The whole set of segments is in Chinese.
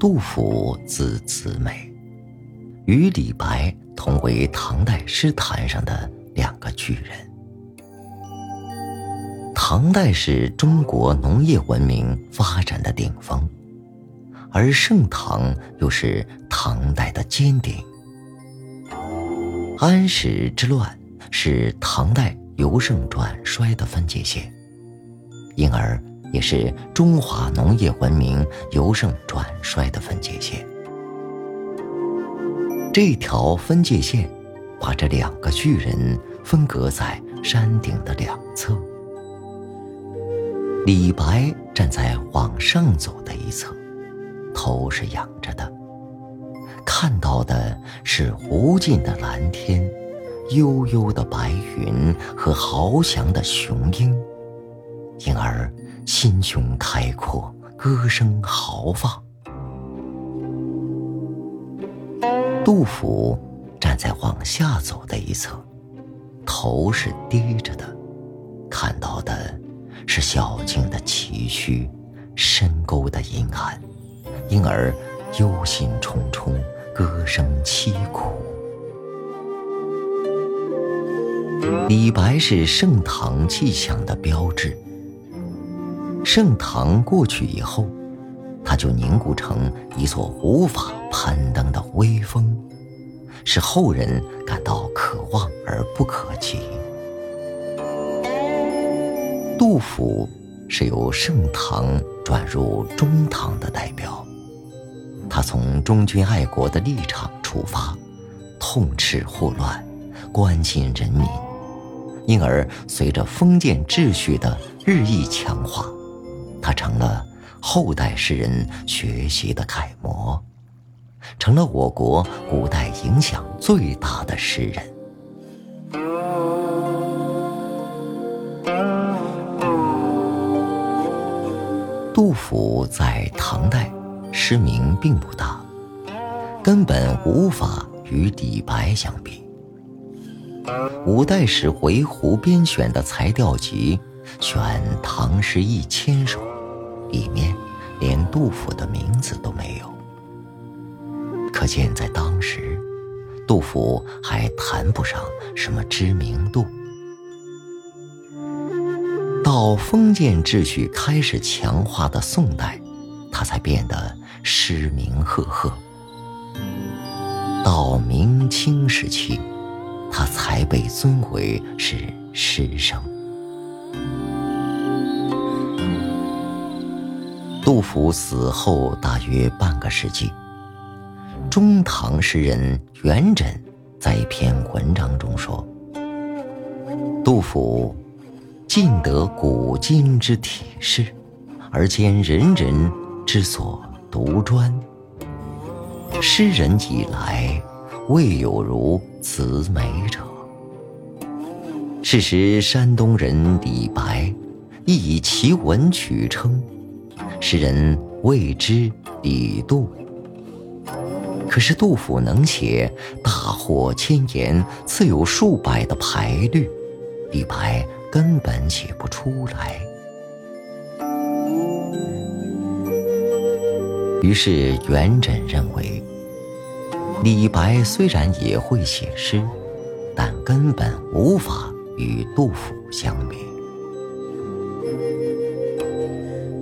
杜甫字子美，与李白同为唐代诗坛上的两个巨人。唐代是中国农业文明发展的顶峰，而盛唐又是唐代的尖顶。安史之乱是唐代由盛转衰的分界线，因而。也是中华农业文明由盛转衰的分界线。这条分界线，把这两个巨人分隔在山顶的两侧。李白站在往上走的一侧，头是仰着的，看到的是无尽的蓝天、悠悠的白云和翱翔的雄鹰，因而。心胸开阔，歌声豪放。杜甫站在往下走的一侧，头是低着的，看到的是小径的崎岖，深沟的阴暗，因而忧心忡忡，歌声凄苦。李白是盛唐气象的标志。盛唐过去以后，它就凝固成一座无法攀登的微峰，使后人感到可望而不可及。杜甫是由盛唐转入中唐的代表，他从忠君爱国的立场出发，痛斥祸乱，关心人民，因而随着封建秩序的日益强化。他成了后代诗人学习的楷模，成了我国古代影响最大的诗人。杜甫在唐代诗名并不大，根本无法与李白相比。五代时回鹘编选的才调集，选唐诗一千首。里面连杜甫的名字都没有，可见在当时，杜甫还谈不上什么知名度。到封建秩序开始强化的宋代，他才变得诗名赫赫。到明清时期，他才被尊为是诗圣。杜甫死后大约半个世纪，中唐诗人元稹在一篇文章中说：“杜甫尽得古今之体事，而兼人人之所独专。诗人以来，未有如此美者。”是时，山东人李白亦以其文取称。诗人谓之李杜，可是杜甫能写大获千言，次有数百的排律，李白根本写不出来。于是元稹认为，李白虽然也会写诗，但根本无法与杜甫相比。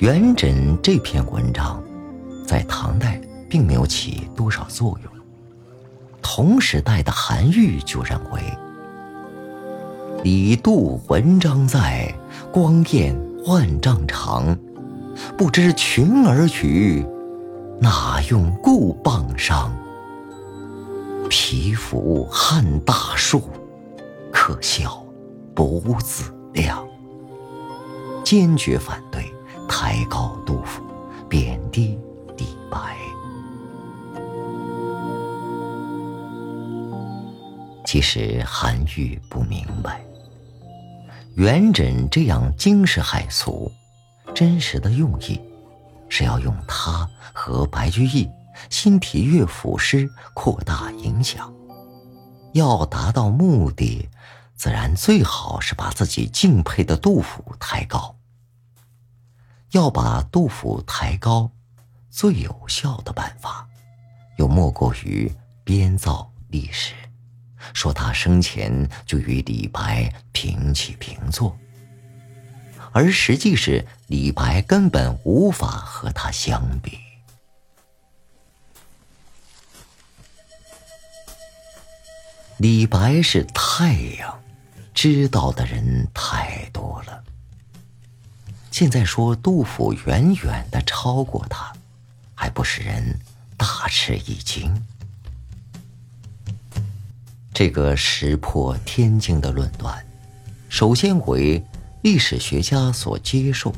元稹这篇文章，在唐代并没有起多少作用。同时代的韩愈就认为：“李杜文章在，光焰万丈长。不知群儿语，哪用故棒伤？皮肤撼大树，可笑不自量。”坚决反对。抬高杜甫，贬低李白。其实韩愈不明白，元稹这样惊世骇俗，真实的用意是要用他和白居易新题乐府诗扩大影响。要达到目的，自然最好是把自己敬佩的杜甫抬高。要把杜甫抬高，最有效的办法，又莫过于编造历史，说他生前就与李白平起平坐，而实际是李白根本无法和他相比。李白是太阳，知道的人太多了。现在说杜甫远远的超过他，还不使人大吃一惊？这个石破天惊的论断，首先为历史学家所接受。《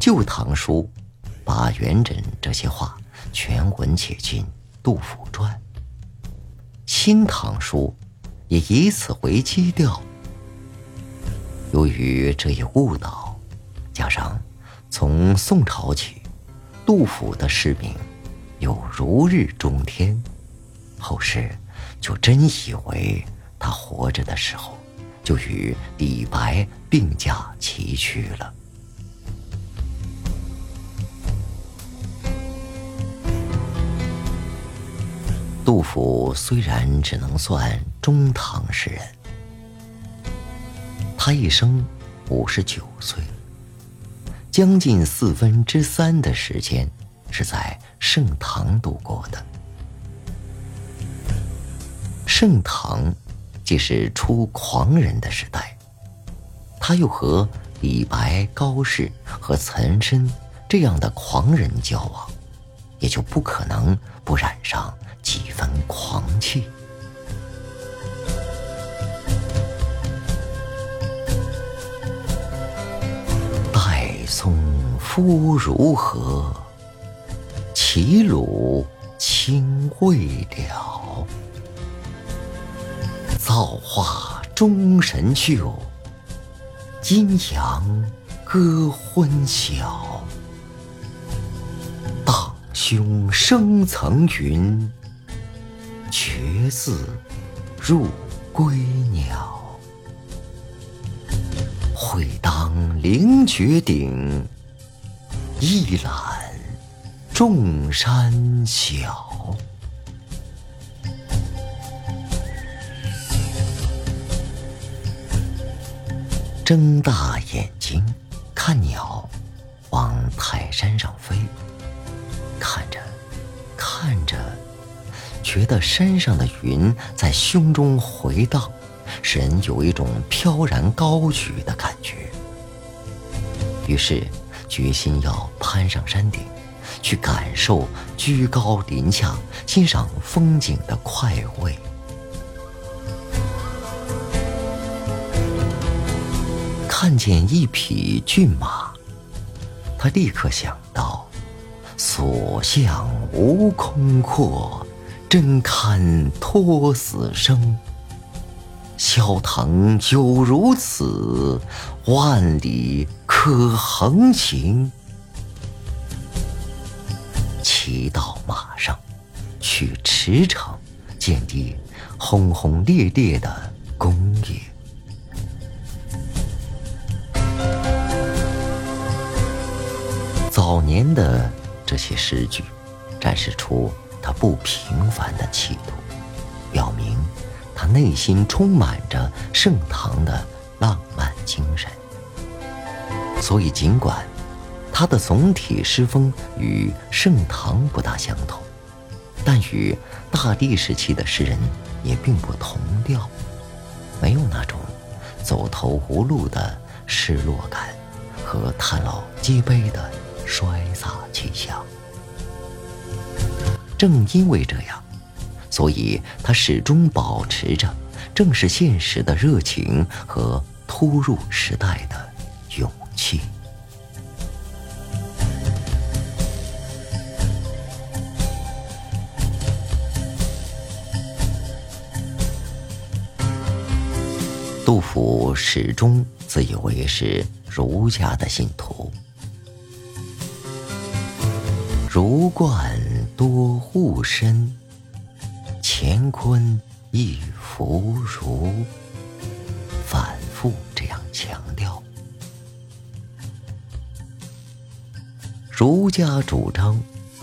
旧唐书》把元稹这些话全文写进《杜甫传》，《新唐书》也以此为基调。由于这一误导，加上从宋朝起，杜甫的诗名又如日中天，后世就真以为他活着的时候就与李白并驾齐驱了。杜甫虽然只能算中唐诗人。他一生五十九岁，将近四分之三的时间是在盛唐度过的。盛唐既是出狂人的时代，他又和李白、高适和岑参这样的狂人交往，也就不可能不染上几分狂气。夫如何？齐鲁青未了。造化钟神秀，阴阳割昏晓。荡胸生层云，决眦入归鸟。会当凌绝顶，一览众山小。睁大眼睛看鸟，往泰山上飞，看着看着，觉得山上的云在胸中回荡。使人有一种飘然高举的感觉，于是决心要攀上山顶，去感受居高临下欣赏风景的快慰。看见一匹骏马，他立刻想到：所向无空阔，真堪托死生。萧腾有如此，万里可横行。骑到马上，去驰骋，见地轰轰烈烈的工业。早年的这些诗句，展示出他不平凡的气度，表明。他内心充满着盛唐的浪漫精神，所以尽管他的总体诗风与盛唐不大相同，但与大地时期的诗人也并不同调，没有那种走投无路的失落感和叹老皆悲的衰飒气象。正因为这样。所以，他始终保持着正视现实的热情和突入时代的勇气。杜甫始终自以为是儒家的信徒，儒冠多护身。乾坤亦弗如，反复这样强调。儒家主张，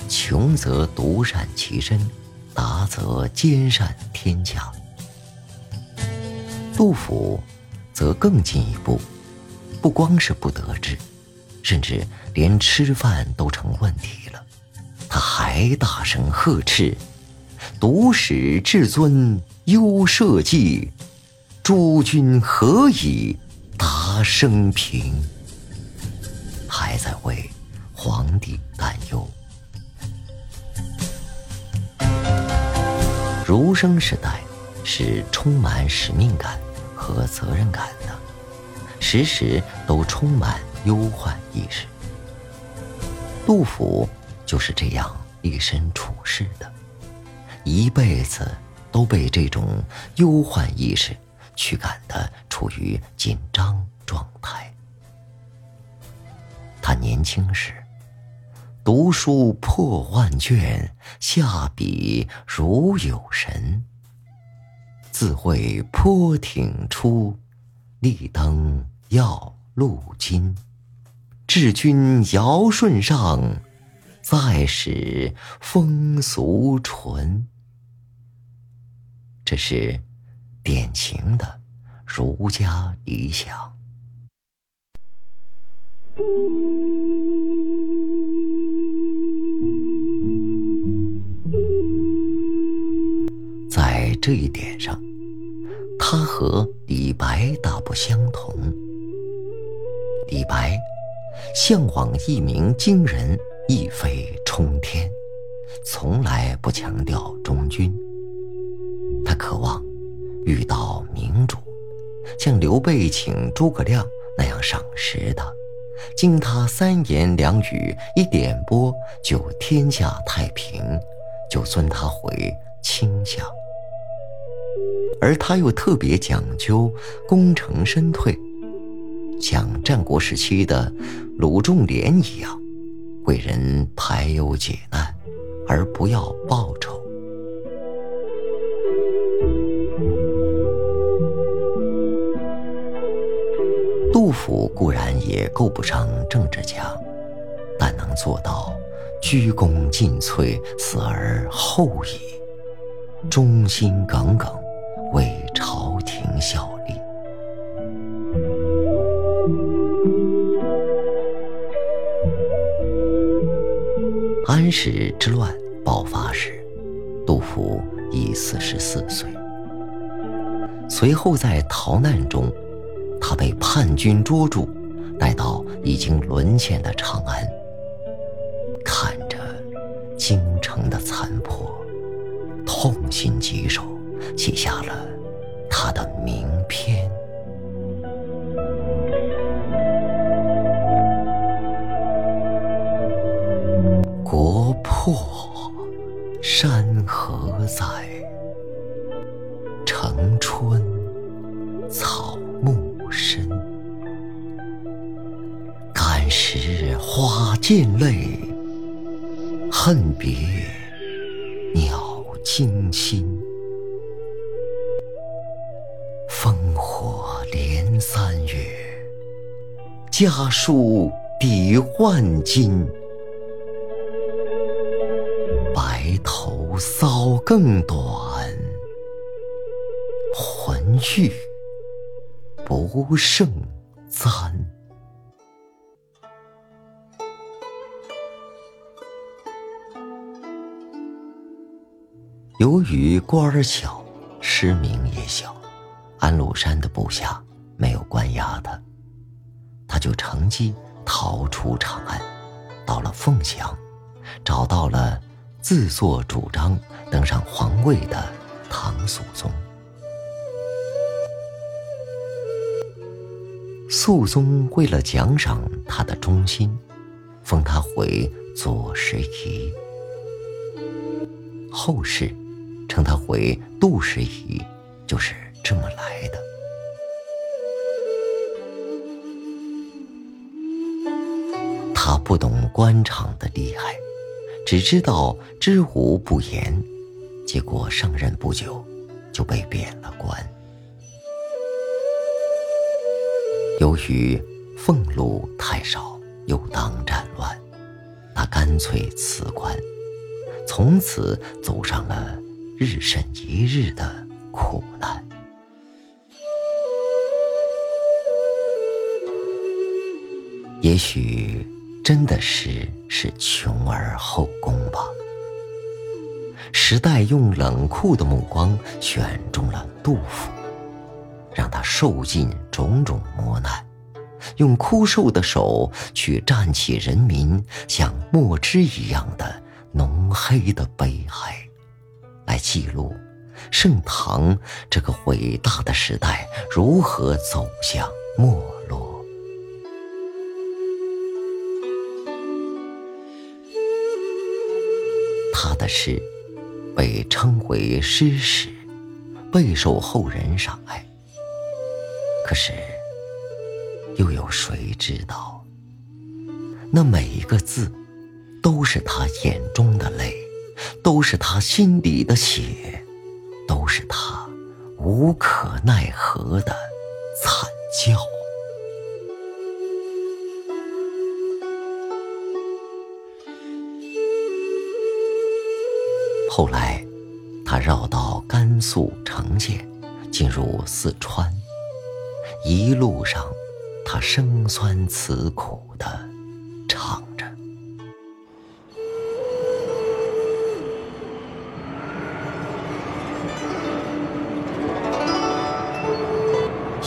穷则独善其身，达则兼善天下。杜甫则更进一步，不光是不得志，甚至连吃饭都成问题了，他还大声呵斥：“独使至尊忧社稷，诸君何以达生平？”还在为皇帝担忧。儒生时代是充满使命感。和责任感的，时时都充满忧患意识。杜甫就是这样一身处世的，一辈子都被这种忧患意识驱赶的处于紧张状态。他年轻时读书破万卷，下笔如有神。自会坡挺出，立登要路津。治君尧舜上，再使风俗淳。这是典型的儒家理想。在这一点上。他和李白大不相同。李白向往一鸣惊人，一飞冲天，从来不强调忠君。渴望遇到明主，像刘备请诸葛亮那样赏识他，经他三言两语一点拨，就天下太平，就尊他回卿相。而他又特别讲究功成身退，像战国时期的鲁仲连一样，为人排忧解难，而不要报酬。府固然也够不上政治家，但能做到鞠躬尽瘁，死而后已，忠心耿耿。为朝廷效力。安史之乱爆发时，杜甫已四十四岁。随后在逃难中，他被叛军捉住，带到已经沦陷的长安，看着京城的残破，痛心疾首。写下了他的名篇《恨别鸟惊心。烽火连三月，家书抵万金。白头搔更短，浑欲不胜簪。由于官儿小，失名也小，安禄山的部下。没有关押他，他就乘机逃出长安，到了凤翔，找到了自作主张登上皇位的唐肃宗。肃宗为了奖赏他的忠心，封他为左拾遗，后世称他为杜拾遗，就是这么来的。他不懂官场的厉害，只知道知无不言，结果上任不久就被贬了官。由于俸禄太少，又当战乱，他干脆辞官，从此走上了日甚一日的苦难。也许真的是是穷而后功吧。时代用冷酷的目光选中了杜甫，让他受尽种种磨难，用枯瘦的手去蘸起人民像墨汁一样的浓黑的悲哀，来记录盛唐这个伟大的时代如何走向没落。他的诗被称为诗史，备受后人赏爱。可是，又有谁知道，那每一个字，都是他眼中的泪，都是他心底的血，都是他无可奈何的惨叫。后来，他绕到甘肃成县，进入四川。一路上，他声酸词苦的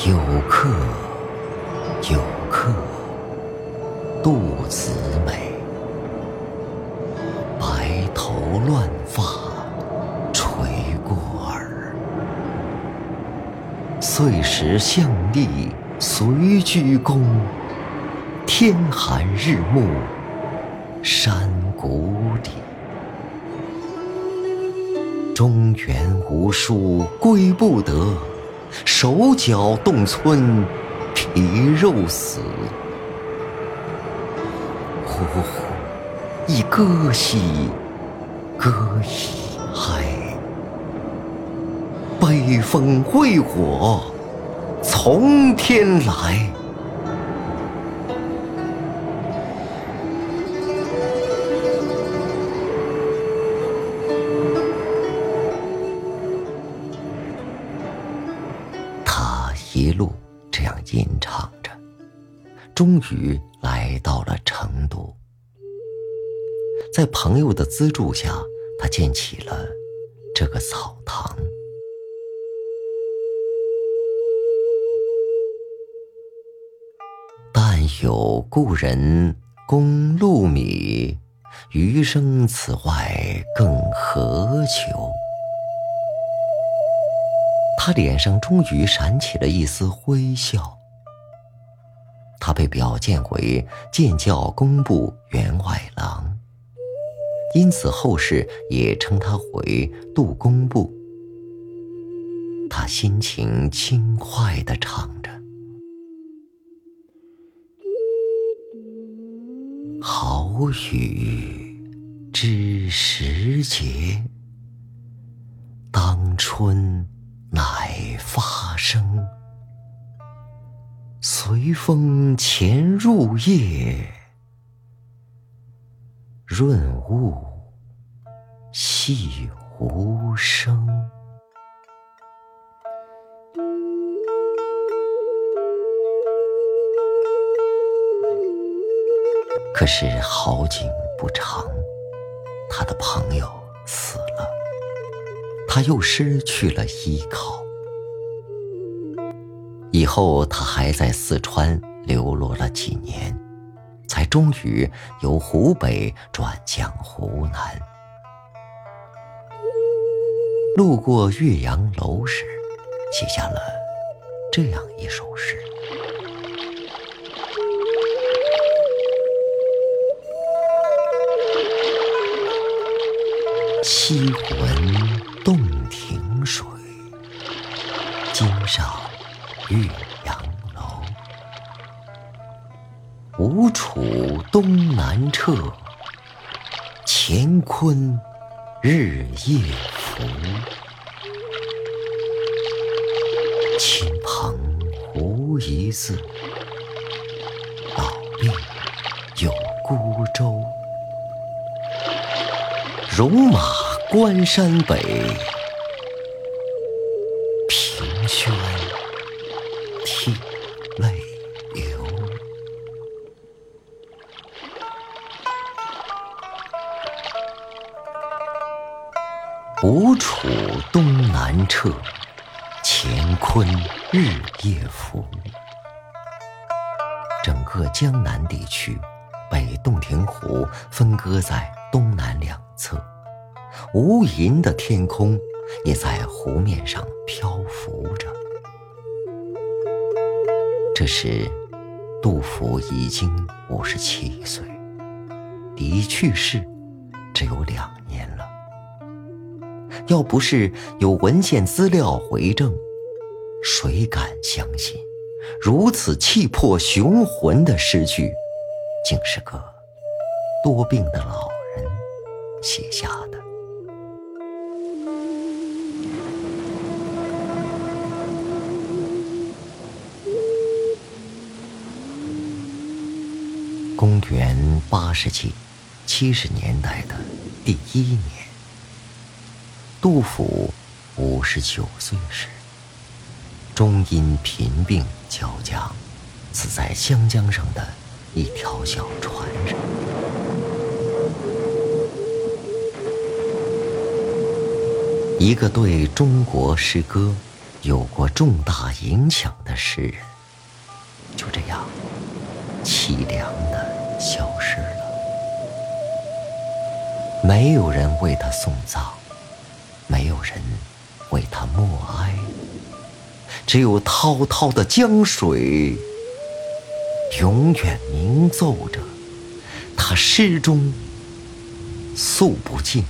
有客，有客，杜子美，白头乱发。”岁时相立随鞠躬，天寒日暮山谷里。中原无书归不得，手脚冻村皮肉死。呼呼，一歌兮，歌兮哀。北风会火从天来，于来到了成都。在朋友的资助下，他建起了这个草堂。但有故人供禄米，余生此外更何求？他脸上终于闪起了一丝微笑。他被表荐为建教工部员外郎，因此后世也称他为杜工部。他心情轻快地唱着。好雨知时节，当春乃发生。随风潜入夜，润物细无声。可是好景不长，他的朋友死了，他又失去了依靠。以后他还在四川流落了几年，才终于由湖北转向湖南。路过岳阳楼时，写下了这样一首诗。西魂洞庭水，今上岳阳楼。吴楚东南坼，乾坤日夜浮。亲朋无一字，老病有孤舟。戎马关山北，吴楚东南坼，乾坤日夜浮。整个江南地区被洞庭湖分割在东南两侧，无垠的天空也在湖面上漂浮着。这时，杜甫已经五十七岁，离去世只有两年了。要不是有文献资料回证，谁敢相信？如此气魄雄浑的诗句，竟是个多病的老人写下的。公元八世纪七十年代的第一年，杜甫五十九岁时。终因贫病交加，死在湘江上的一条小船上。一个对中国诗歌有过重大影响的诗人，就这样凄凉的消失了。没有人为他送葬，没有人为他默哀。只有滔滔的江水，永远鸣奏着他诗中诉不尽。